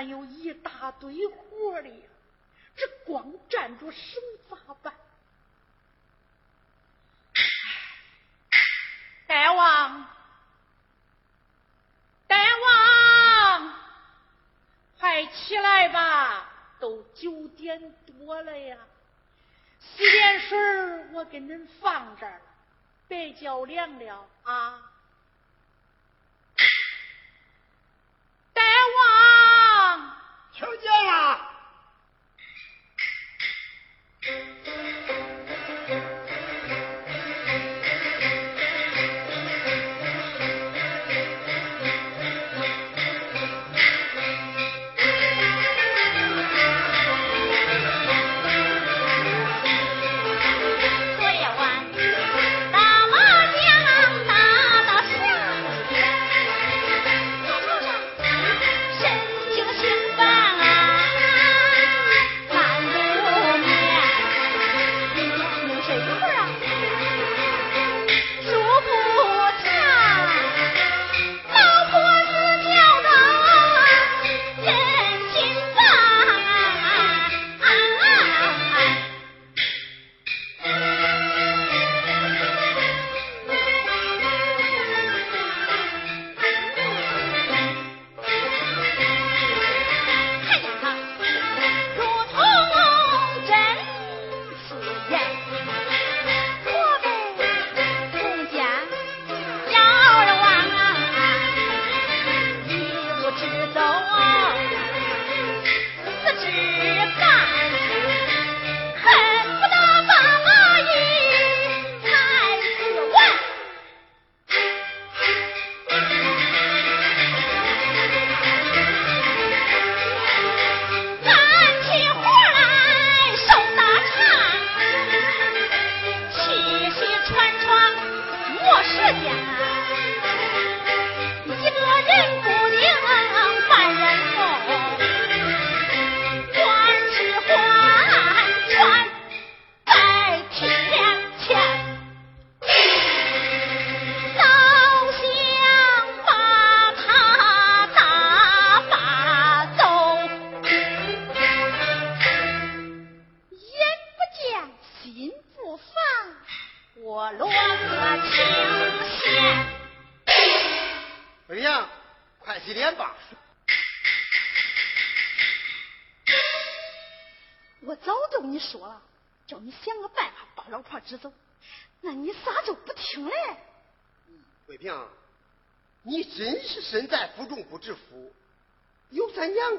还有一大堆活哩，这光站着手咋办？大王，大王，快起来吧，都九点多了呀！洗点水我给恁放这儿，别叫凉了啊！大王，听见了。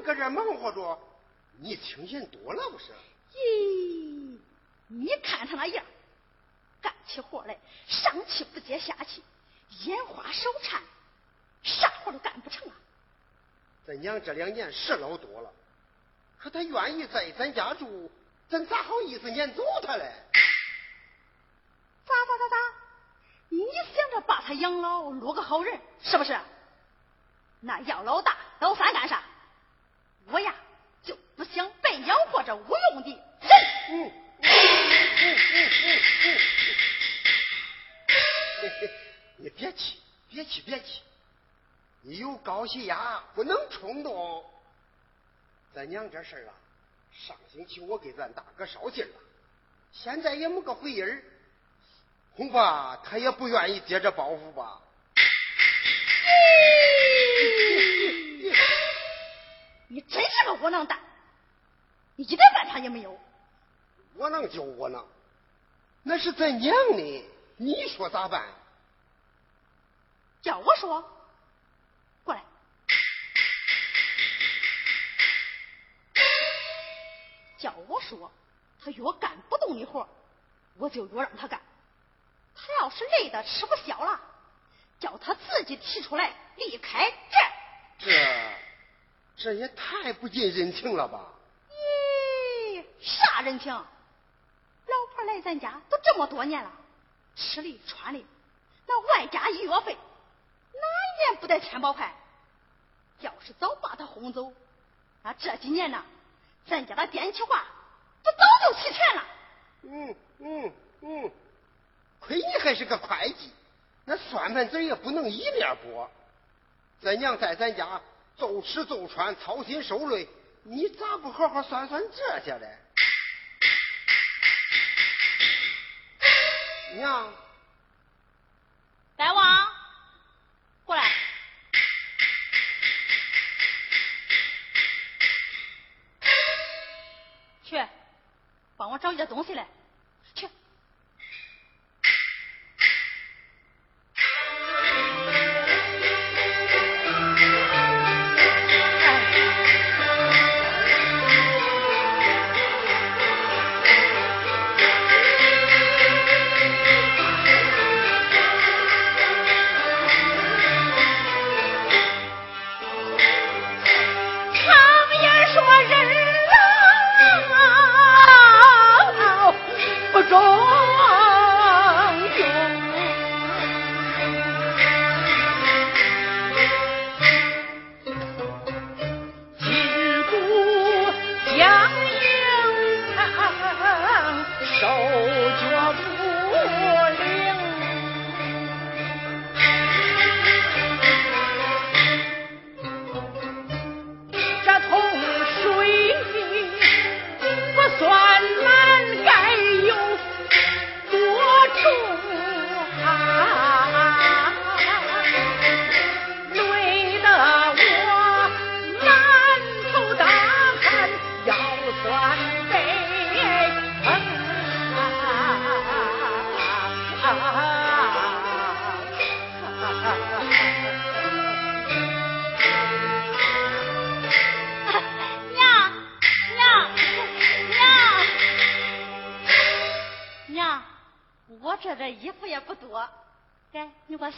搁这忙活着，你清闲多了不是？咦，你看他那样，干起活来上气不接下气，眼花手颤，啥活都干不成啊！咱娘这两年是老多了，可她愿意在咱家住，咱咋好意思撵走她嘞？咋咋咋咋？你想着把他养老，落个好人是不是？那要老大老三干啥？我呀，就不想白养活这无用的人。嗯嗯嗯嗯嗯你别气，别气，别气。你有高血压，不能冲动。咱娘这事儿啊，上星期我给咱大哥捎信了，现在也没个回音儿，恐怕他也不愿意接这包袱吧。你真是个窝囊蛋，你一点办法也没有。窝囊就窝囊，那是咱娘的，你说咋办？叫我说，过来。叫我说，他越干不动的活，我就越让他干。他要是累的吃不消了，叫他自己提出来离开这。这。这也太不近人情了吧！咦，啥人情？老婆来咱家都这么多年了，吃的穿的，那外加医药费，哪一年不得千把块？要是早把他轰走，啊这几年呢，咱家的电气化不早就齐全了。嗯嗯嗯，亏你还是个会计，那算盘子也不能一面拨。咱娘在咱家。走吃走穿，操心受累，你咋不好好算算这些嘞？娘，大王，过来，去，帮我找一点东西来。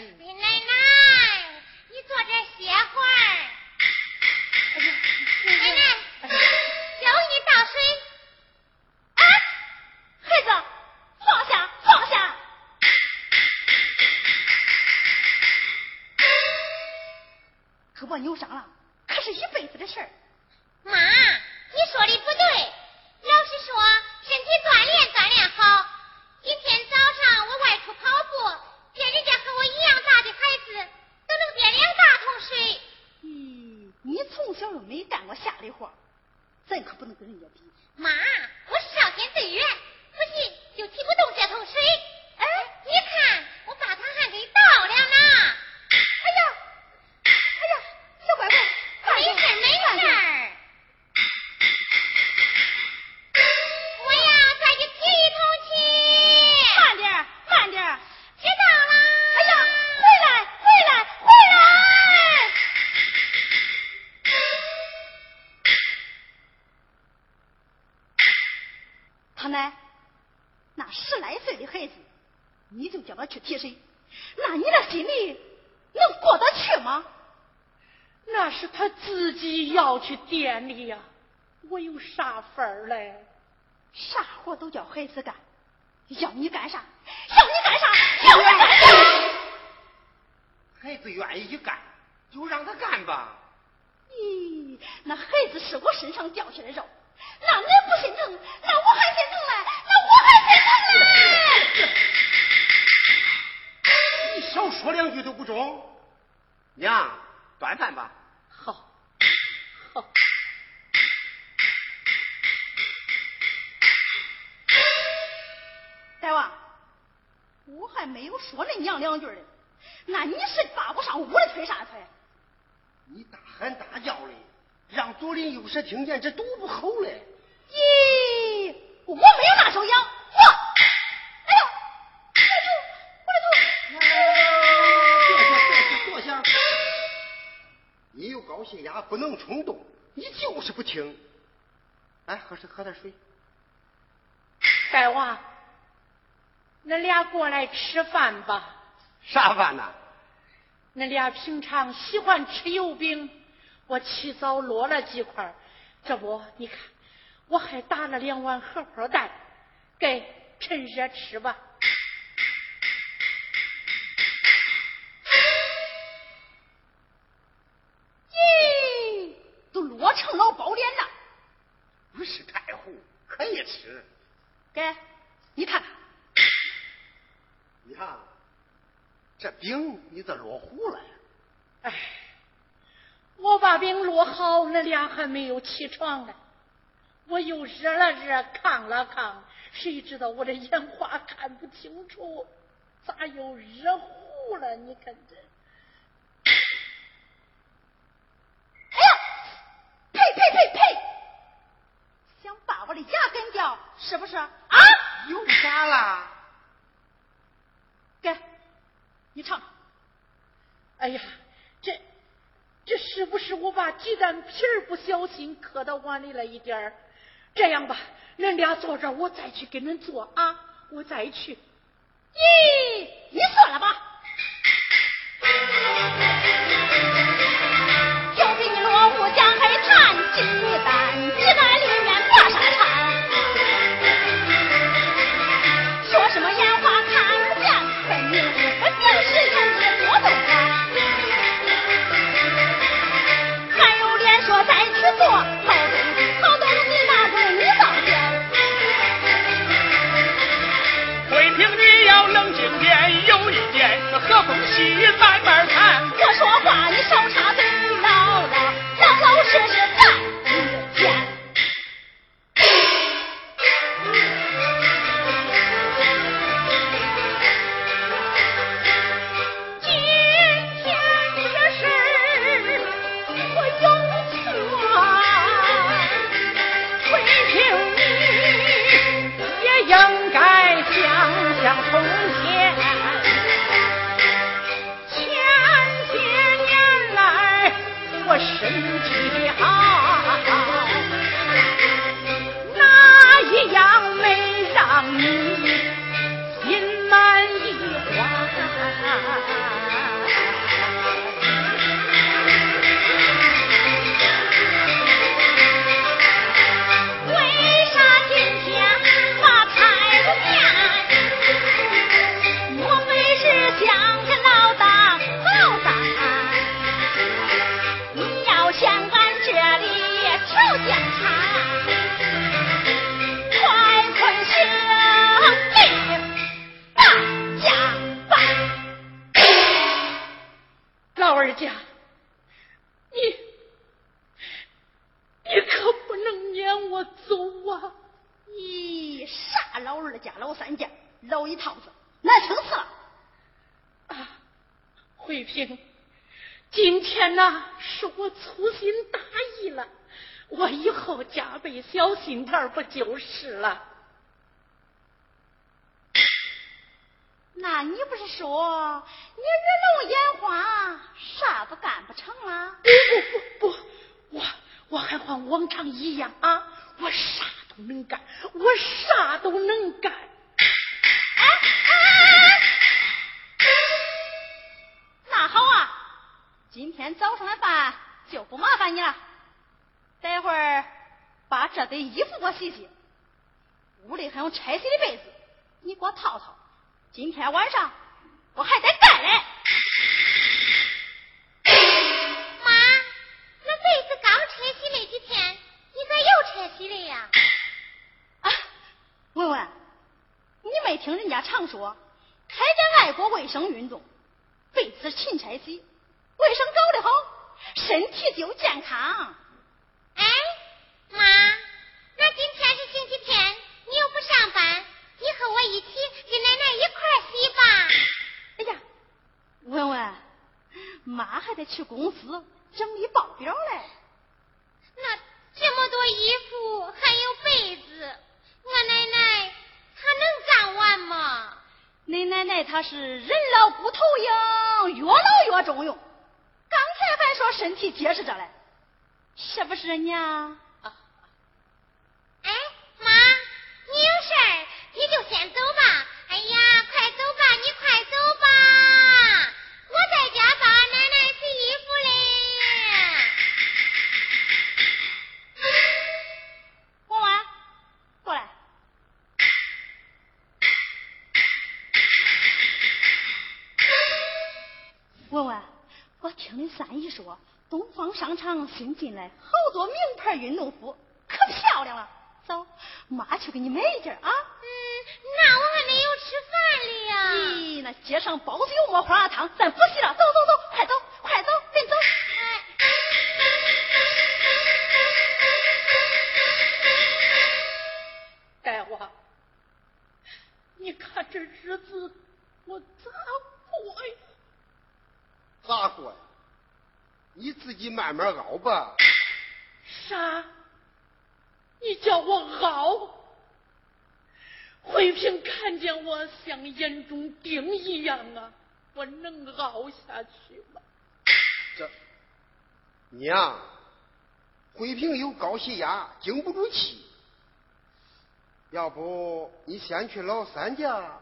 林奶奶，你坐这歇会儿。奶奶，叫你倒水。啊，孩子，放下，放下。胳膊扭伤了，可是一辈子的事儿。妈，你说的不对，老师说身体锻炼锻炼好。他们跟着你的要你干啥？要你干啥？要你干啥？孩子愿意干，就让他干吧。咦，那孩子是我身上掉下的肉，那恁不心疼，那我还心疼嘞，那我还心疼嘞。你少说两句都不中。娘，端饭吧。没有说恁娘两句呢，那你是扒不上屋的推啥推？你大喊大叫的，让左邻右舍听见，这多不好嘞！咦，我没有拿手痒，我，哎呦，我的头，我的头，坐下，坐下，坐下。你有高血压，不能冲动，你就是不听。来，喝水，喝点水。大娃。恁俩过来吃饭吧。啥饭呐？恁俩平常喜欢吃油饼，我起早落了几块，这不，你看，我还打了两碗荷包蛋，给趁热吃吧。咦，都落成老包脸了。不是太糊，可以吃。给，你看看，你看，这饼你咋落糊了呀？哎，我把饼落好，恁俩还没有起床呢。我又热了热，炕了炕，谁知道我这眼花看不清楚，咋又热糊了？你看这。哎呀，呸呸呸呸！想把我的牙根掉，是不是？啊？又咋啦？给，你尝。哎呀，这这是不是我把鸡蛋皮儿不小心磕到碗里了一点儿？这样吧，恁俩坐这儿，我再去给恁做啊，我再去。咦，你算了吧。就给你落户江海滩鸡蛋，和风细慢慢慧萍，今天呐是我粗心大意了，我以后加倍小心点儿不就是了？那你不是说你日聋眼花，啥都干不成了？不不不不，我我还和往常一样啊，我啥都能干，我啥都能干。今天早上的饭就不麻烦你了。待会儿把这堆衣服给我洗洗，屋里还有拆洗的被子，你给我套套。今天晚上我还得干嘞。妈，那被子刚拆洗没几天，你咋又拆洗了呀？啊，文文，你没听人家常说，开展爱国卫生运动，被子勤拆洗，卫生搞得好，身体就健康。哎，妈，那今天是星期天，你又不上班，你和我一起跟奶奶一块儿洗吧。哎呀，文文，妈还得去公司整理报表嘞。那这么多衣服还有被子，我奶奶她能干完吗？你奶奶她是人老骨头硬，越老越中用，身体结实着嘞，是不是娘？说，东方商场新进来好多名牌运动服，可漂亮了。走，妈去给你买一件啊。嗯，那我还没有吃饭哩呀。咦，那街上包子油馍花辣汤，咱不洗了，走走慢慢熬吧。啥？你叫我熬？慧萍看见我像眼中钉一样啊，我能熬下去吗？这娘，慧萍有高血压，经不住气。要不你先去老三家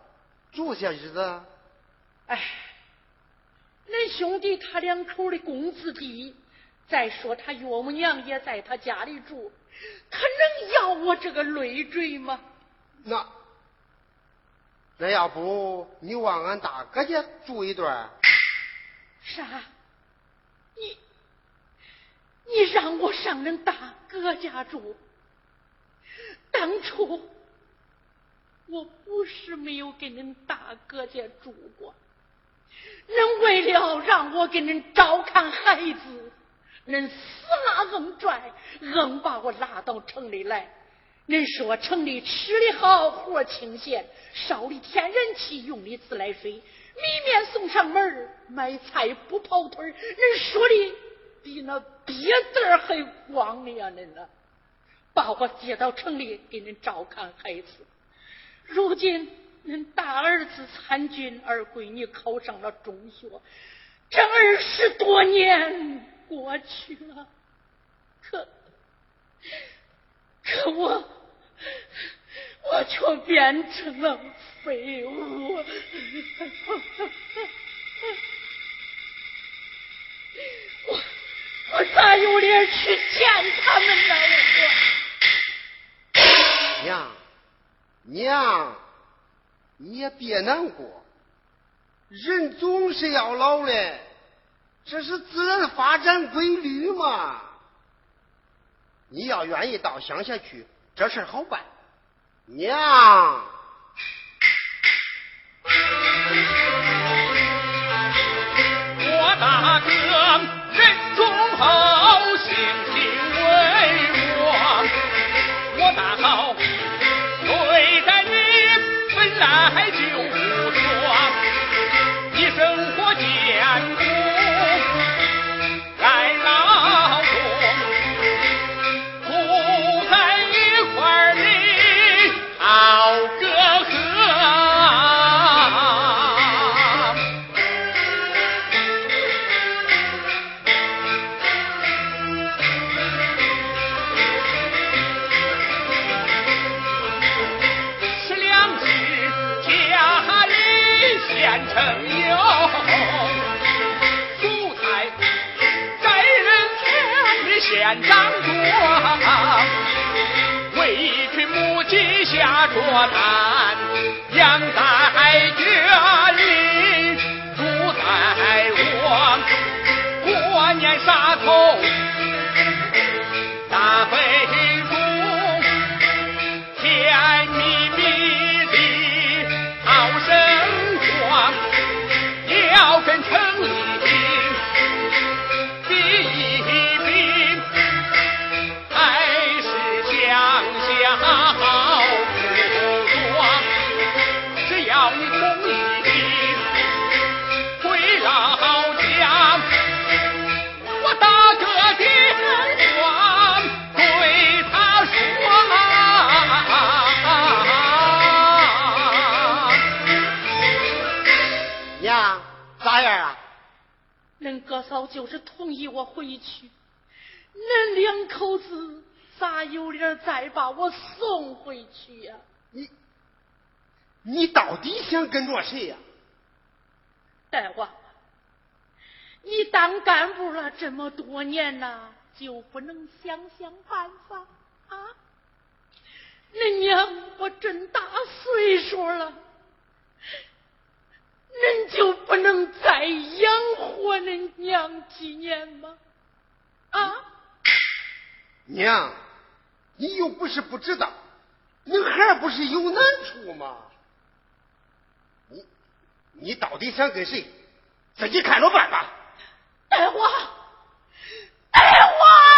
住些日子？哎，恁兄弟他两口的工资低，再说他岳母娘也在他家里住，他能要我这个累赘吗？那那要不你往俺大哥家住一段？啥？你你让我上恁大哥家住？当初我不是没有给恁大哥家住过，恁为了让我给恁照看孩子，恁死拉硬拽，硬把我拉到城里来。恁说城里吃的好，活清闲，烧的天然气，用的自来水，米面送上门买菜不跑腿恁说的比那瘪子还光呢呀！恁呢，把我接到城里给恁照看孩子。如今恁大儿子参军，二闺女考上了中学，这二十多年过去了，可可我我却变成了废物。我我咋有脸去见他们呢？娘娘，你也别难过，人总是要老的，这是自然发展规律嘛。你要愿意到乡下去，这事好办。娘。我大哥人忠厚，性情为我，我大好对待你本来就里现成有，蔬菜在人田里现长着，为一群母鸡下着蛋，养在圈里，住在我过年杀头嫂就是同意我回去，恁两口子咋有脸再把我送回去呀、你你到底想跟着谁呀、大娃，你当干部了这么多年呐，就不能想想办法啊？恁娘我真大岁数了，恁就不能再养活恁娘几年吗？啊？娘，你又不是不知道，恁孩不是有难处吗？你你到底想跟谁？自己看着办吧。大王，大王。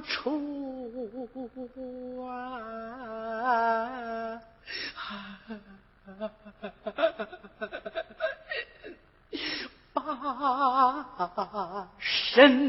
处啊！把身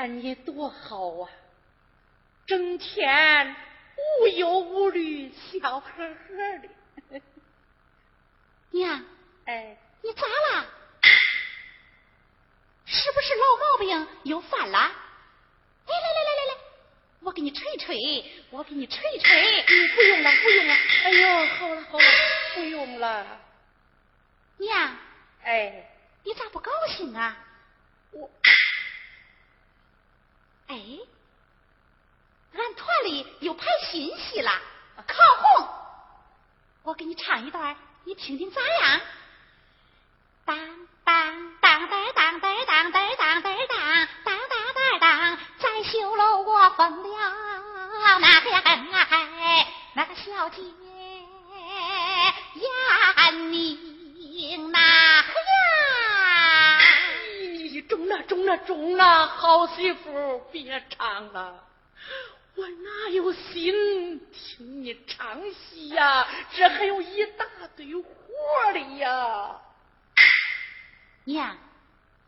看你多好啊，整天无忧无虑，笑呵呵的。娘，哎，你咋了？是不是老毛病又犯了？哎，来来来来来，我给你捶捶，我给你捶捶。你不用了，不用了。哎呦，好了好了，不用了。娘，哎，你咋不高兴啊？我哎，俺团里又拍新戏了，《靠红》，我给你唱一段，你听听咋样？当当当当当当当当当当当当当当，在绣楼我疯了那个呀，那个小姐闫宁那呀。咦，中了中了中了，好媳妇，别唱了。我哪有心听你唱戏呀？这还有一大堆活儿的呀！娘，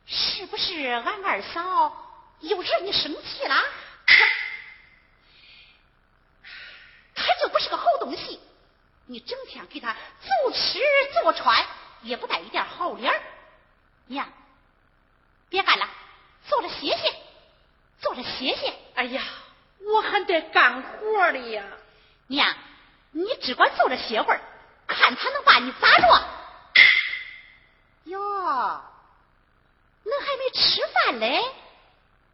是不是俺二嫂又惹你生气了？她就不是个好东西，你整天给她做吃做穿，也不带一点好脸儿娘，别干了，坐着歇歇，坐着歇歇。哎呀，我还得干活的呀！娘，你只管坐着歇会儿，看他能把你咋着？哟，恁还没吃饭嘞？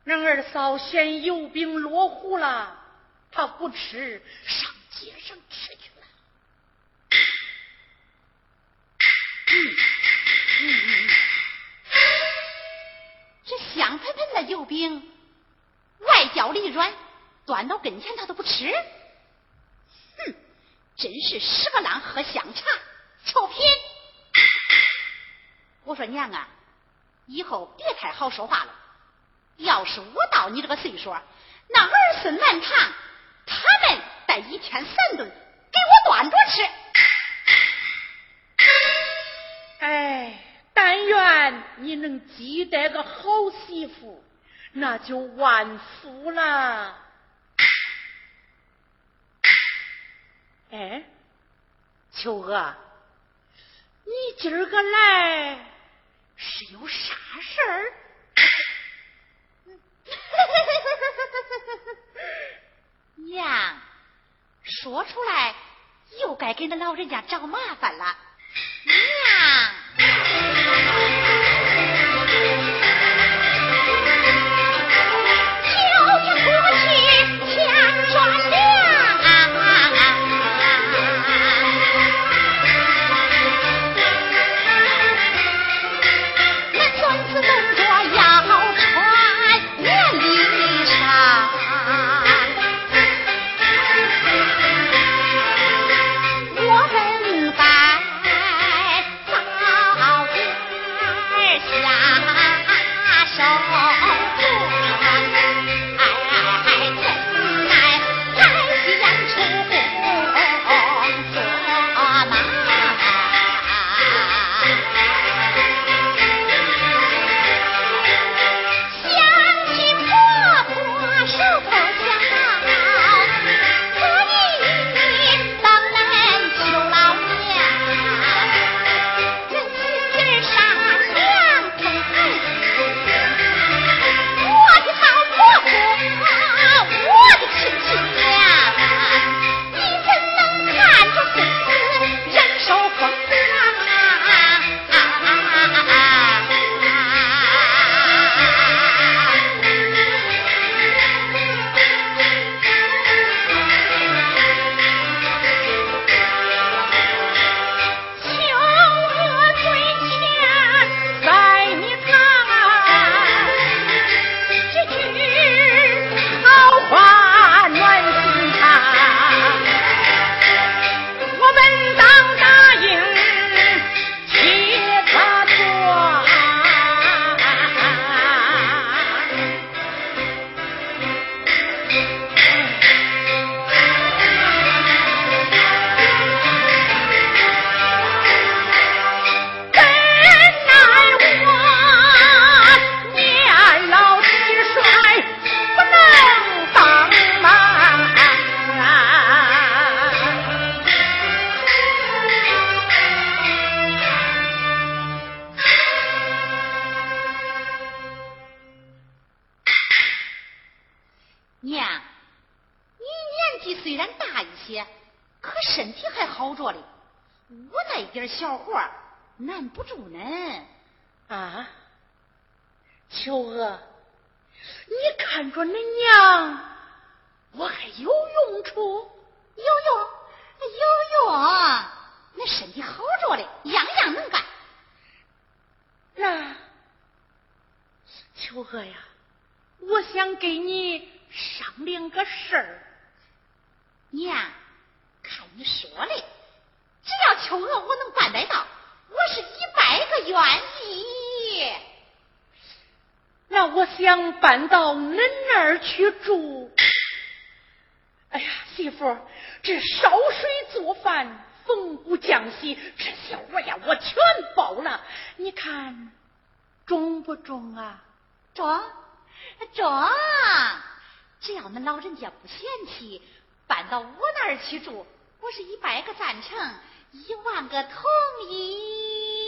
恁二嫂嫌油饼落糊了，她不吃，上街上吃去那油饼，外焦里软，端到跟前他都不吃。哼，真是十个郎喝香茶，臭贫。我说娘啊，以后别太好说话了。要是我到你这个岁数，那儿孙满堂，他们得一天三顿给我端着吃。哎，但愿你能积得个好媳妇，那就万福了。哎，秋娥，你今儿个来是有啥事儿？娘，说出来又该给那老人家找麻烦了。娘，Thank you. 娘你年纪虽然大一些可身体还好着嘞我那点小活难不住恁。啊秋娥你看着恁娘我还有用处？有用有用那身体好着嘞样样能干那秋娥呀我想给你商量个事儿。娘，看你说的，只要秋娥我能办得到，我是一百个愿意。那我想搬到恁那儿去住。哎呀，媳妇，这烧水做饭、缝补浆洗这些活呀，我全包了。你看中不中啊？中，中。只要恁老人家不嫌弃。搬到我那儿去住，我是一百个赞成，一万个同意。